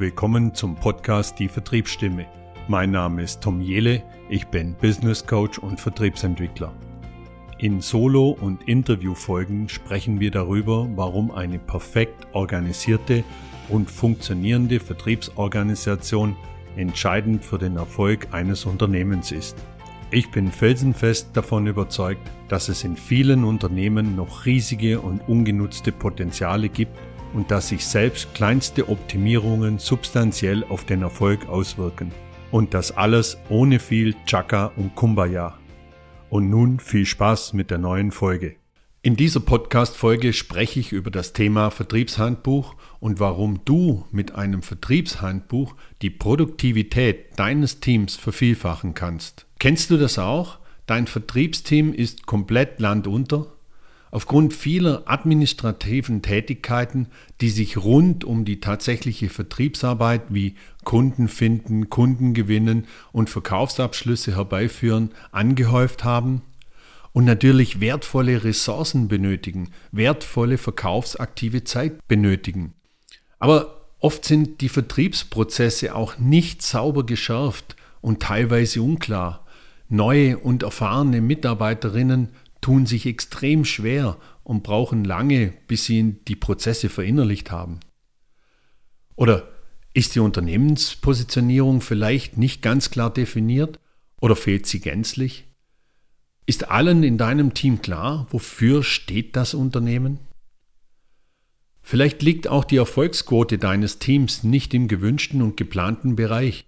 willkommen zum Podcast Die Vertriebsstimme. Mein Name ist Tom Jele, ich bin Business Coach und Vertriebsentwickler. In Solo- und Interviewfolgen sprechen wir darüber, warum eine perfekt organisierte und funktionierende Vertriebsorganisation entscheidend für den Erfolg eines Unternehmens ist. Ich bin felsenfest davon überzeugt, dass es in vielen Unternehmen noch riesige und ungenutzte Potenziale gibt, und dass sich selbst kleinste Optimierungen substanziell auf den Erfolg auswirken. Und das alles ohne viel Chaka und Kumbaya. Und nun viel Spaß mit der neuen Folge. In dieser Podcast-Folge spreche ich über das Thema Vertriebshandbuch und warum du mit einem Vertriebshandbuch die Produktivität deines Teams vervielfachen kannst. Kennst du das auch? Dein Vertriebsteam ist komplett landunter Aufgrund vieler administrativen Tätigkeiten, die sich rund um die tatsächliche Vertriebsarbeit wie Kunden finden, Kunden gewinnen und Verkaufsabschlüsse herbeiführen, angehäuft haben und natürlich wertvolle Ressourcen benötigen, wertvolle verkaufsaktive Zeit benötigen. Aber oft sind die Vertriebsprozesse auch nicht sauber geschärft und teilweise unklar. Neue und erfahrene Mitarbeiterinnen tun sich extrem schwer und brauchen lange, bis sie die Prozesse verinnerlicht haben. Oder ist die Unternehmenspositionierung vielleicht nicht ganz klar definiert oder fehlt sie gänzlich? Ist allen in deinem Team klar, wofür steht das Unternehmen? Vielleicht liegt auch die Erfolgsquote deines Teams nicht im gewünschten und geplanten Bereich.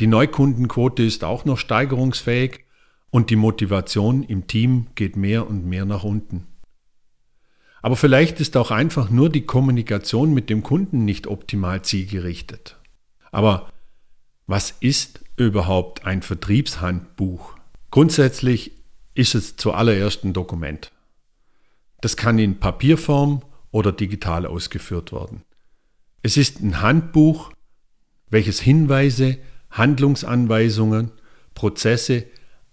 Die Neukundenquote ist auch noch steigerungsfähig und die Motivation im Team geht mehr und mehr nach unten. Aber vielleicht ist auch einfach nur die Kommunikation mit dem Kunden nicht optimal zielgerichtet. Aber was ist überhaupt ein Vertriebshandbuch? Grundsätzlich ist es zuallererst ein Dokument. Das kann in Papierform oder digital ausgeführt werden. Es ist ein Handbuch, welches Hinweise, Handlungsanweisungen, Prozesse,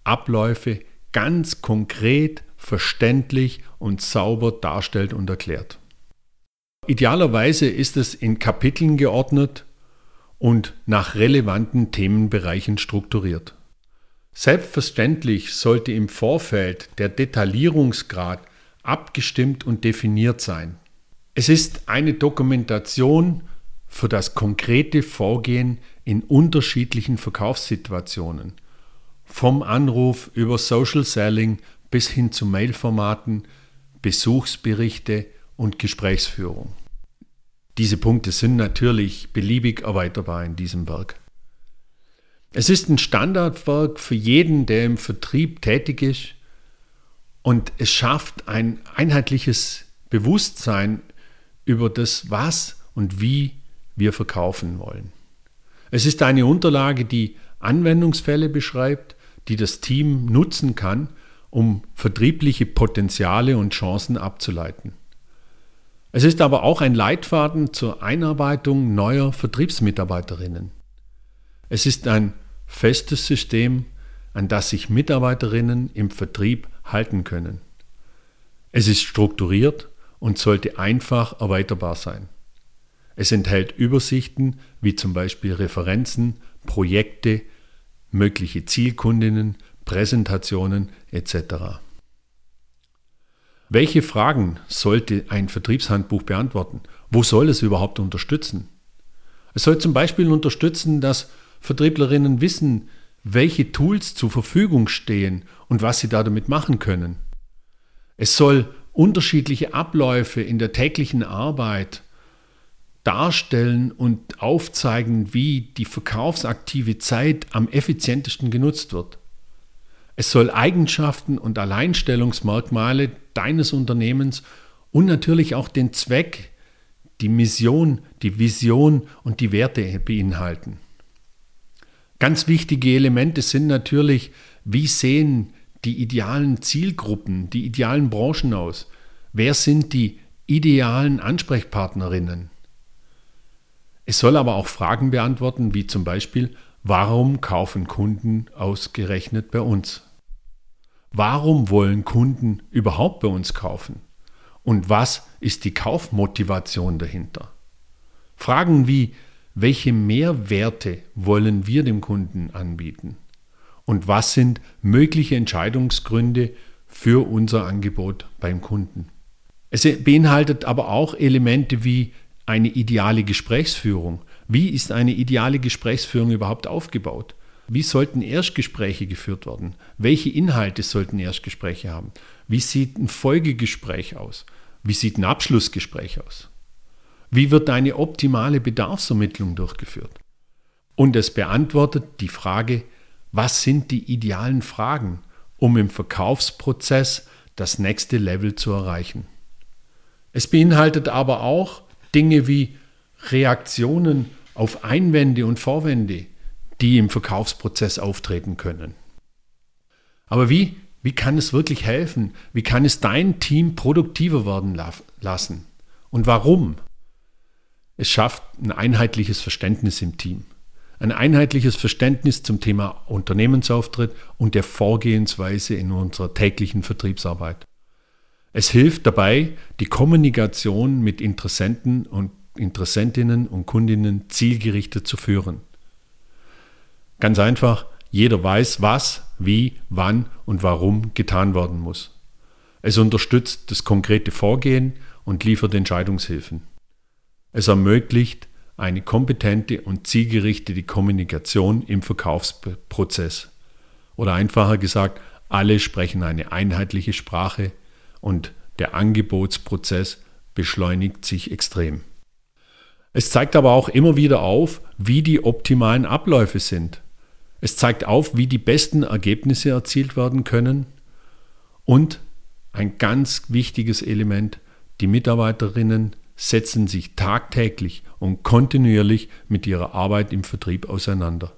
Abläufe ganz konkret, verständlich und sauber darstellt und erklärt. Idealerweise ist es in Kapiteln geordnet und nach relevanten Themenbereichen strukturiert. Selbstverständlich sollte im Vorfeld der Detaillierungsgrad abgestimmt und definiert sein. Es ist eine Dokumentation für das konkrete Vorgehen in unterschiedlichen Verkaufssituationen vom Anruf über Social Selling bis hin zu Mailformaten, Besuchsberichte und Gesprächsführung. Diese Punkte sind natürlich beliebig erweiterbar in diesem Werk. Es ist ein Standardwerk für jeden, der im Vertrieb tätig ist und es schafft ein einheitliches Bewusstsein über das, was und wie wir verkaufen wollen. Es ist eine Unterlage, die Anwendungsfälle beschreibt, die das Team nutzen kann, um vertriebliche Potenziale und Chancen abzuleiten. Es ist aber auch ein Leitfaden zur Einarbeitung neuer Vertriebsmitarbeiterinnen. Es ist ein festes System, an das sich Mitarbeiterinnen im Vertrieb halten können. Es ist strukturiert und sollte einfach erweiterbar sein. Es enthält Übersichten wie zum Beispiel Referenzen, Projekte, mögliche Zielkundinnen, Präsentationen etc. Welche Fragen sollte ein Vertriebshandbuch beantworten? Wo soll es überhaupt unterstützen? Es soll zum Beispiel unterstützen, dass Vertrieblerinnen wissen, welche Tools zur Verfügung stehen und was sie damit machen können. Es soll unterschiedliche Abläufe in der täglichen Arbeit darstellen und aufzeigen, wie die verkaufsaktive Zeit am effizientesten genutzt wird. Es soll Eigenschaften und Alleinstellungsmerkmale deines Unternehmens und natürlich auch den Zweck, die Mission, die Vision und die Werte beinhalten. Ganz wichtige Elemente sind natürlich, wie sehen die idealen Zielgruppen, die idealen Branchen aus? Wer sind die idealen Ansprechpartnerinnen? Es soll aber auch Fragen beantworten, wie zum Beispiel, warum kaufen Kunden ausgerechnet bei uns? Warum wollen Kunden überhaupt bei uns kaufen? Und was ist die Kaufmotivation dahinter? Fragen wie, welche Mehrwerte wollen wir dem Kunden anbieten? Und was sind mögliche Entscheidungsgründe für unser Angebot beim Kunden? Es beinhaltet aber auch Elemente wie eine ideale Gesprächsführung. Wie ist eine ideale Gesprächsführung überhaupt aufgebaut? Wie sollten Erstgespräche geführt werden? Welche Inhalte sollten Erstgespräche haben? Wie sieht ein Folgegespräch aus? Wie sieht ein Abschlussgespräch aus? Wie wird eine optimale Bedarfsermittlung durchgeführt? Und es beantwortet die Frage, was sind die idealen Fragen, um im Verkaufsprozess das nächste Level zu erreichen? Es beinhaltet aber auch Dinge wie Reaktionen auf Einwände und Vorwände, die im Verkaufsprozess auftreten können. Aber wie, wie kann es wirklich helfen? Wie kann es dein Team produktiver werden lassen? Und warum? Es schafft ein einheitliches Verständnis im Team. Ein einheitliches Verständnis zum Thema Unternehmensauftritt und der Vorgehensweise in unserer täglichen Vertriebsarbeit. Es hilft dabei, die Kommunikation mit Interessenten und Interessentinnen und Kundinnen zielgerichtet zu führen. Ganz einfach, jeder weiß, was, wie, wann und warum getan werden muss. Es unterstützt das konkrete Vorgehen und liefert Entscheidungshilfen. Es ermöglicht eine kompetente und zielgerichtete Kommunikation im Verkaufsprozess. Oder einfacher gesagt, alle sprechen eine einheitliche Sprache und der Angebotsprozess beschleunigt sich extrem. Es zeigt aber auch immer wieder auf, wie die optimalen Abläufe sind. Es zeigt auf, wie die besten Ergebnisse erzielt werden können und ein ganz wichtiges Element, die Mitarbeiterinnen setzen sich tagtäglich und kontinuierlich mit ihrer Arbeit im Vertrieb auseinander.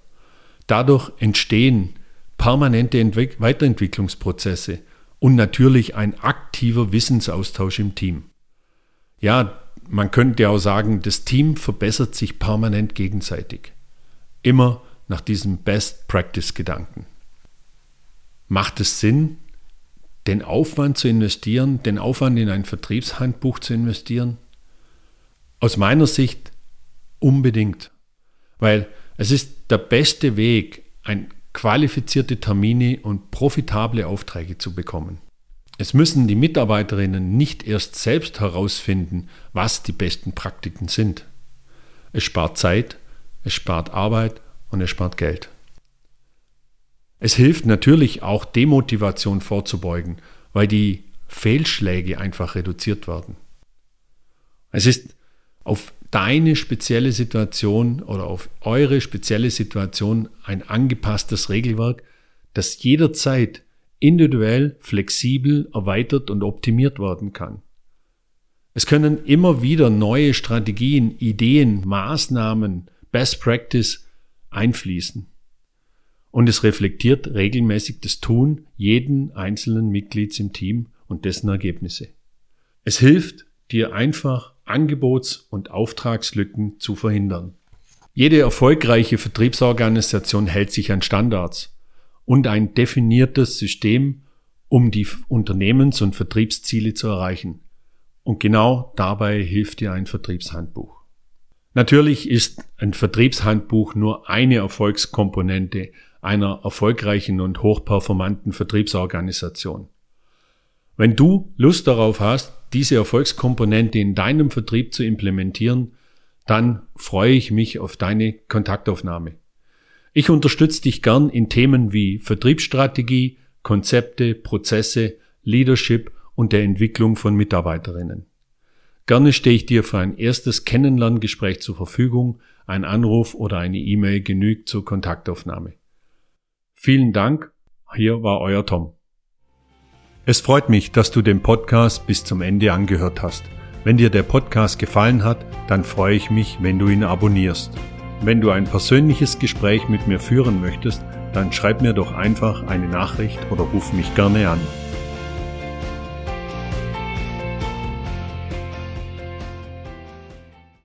Dadurch entstehen permanente Entwick Weiterentwicklungsprozesse und natürlich ein aktiver Wissensaustausch im Team. Ja, man könnte auch sagen, das Team verbessert sich permanent gegenseitig. Immer nach diesem Best Practice Gedanken. Macht es Sinn, den Aufwand zu investieren, den Aufwand in ein Vertriebshandbuch zu investieren? Aus meiner Sicht unbedingt, weil es ist der beste Weg, ein qualifizierte Termine und profitable Aufträge zu bekommen. Es müssen die Mitarbeiterinnen nicht erst selbst herausfinden, was die besten Praktiken sind. Es spart Zeit, es spart Arbeit und es spart Geld. Es hilft natürlich auch Demotivation vorzubeugen, weil die Fehlschläge einfach reduziert werden. Es ist auf deine spezielle Situation oder auf eure spezielle Situation ein angepasstes Regelwerk, das jederzeit individuell, flexibel, erweitert und optimiert werden kann. Es können immer wieder neue Strategien, Ideen, Maßnahmen, Best Practice einfließen. Und es reflektiert regelmäßig das Tun jeden einzelnen Mitglieds im Team und dessen Ergebnisse. Es hilft dir einfach, Angebots- und Auftragslücken zu verhindern. Jede erfolgreiche Vertriebsorganisation hält sich an Standards und ein definiertes System, um die Unternehmens- und Vertriebsziele zu erreichen. Und genau dabei hilft dir ein Vertriebshandbuch. Natürlich ist ein Vertriebshandbuch nur eine Erfolgskomponente einer erfolgreichen und hochperformanten Vertriebsorganisation. Wenn du Lust darauf hast, diese Erfolgskomponente in deinem Vertrieb zu implementieren, dann freue ich mich auf deine Kontaktaufnahme. Ich unterstütze dich gern in Themen wie Vertriebsstrategie, Konzepte, Prozesse, Leadership und der Entwicklung von Mitarbeiterinnen. Gerne stehe ich dir für ein erstes Kennenlerngespräch zur Verfügung. Ein Anruf oder eine E-Mail genügt zur Kontaktaufnahme. Vielen Dank. Hier war euer Tom. Es freut mich, dass du den Podcast bis zum Ende angehört hast. Wenn dir der Podcast gefallen hat, dann freue ich mich, wenn du ihn abonnierst. Wenn du ein persönliches Gespräch mit mir führen möchtest, dann schreib mir doch einfach eine Nachricht oder ruf mich gerne an.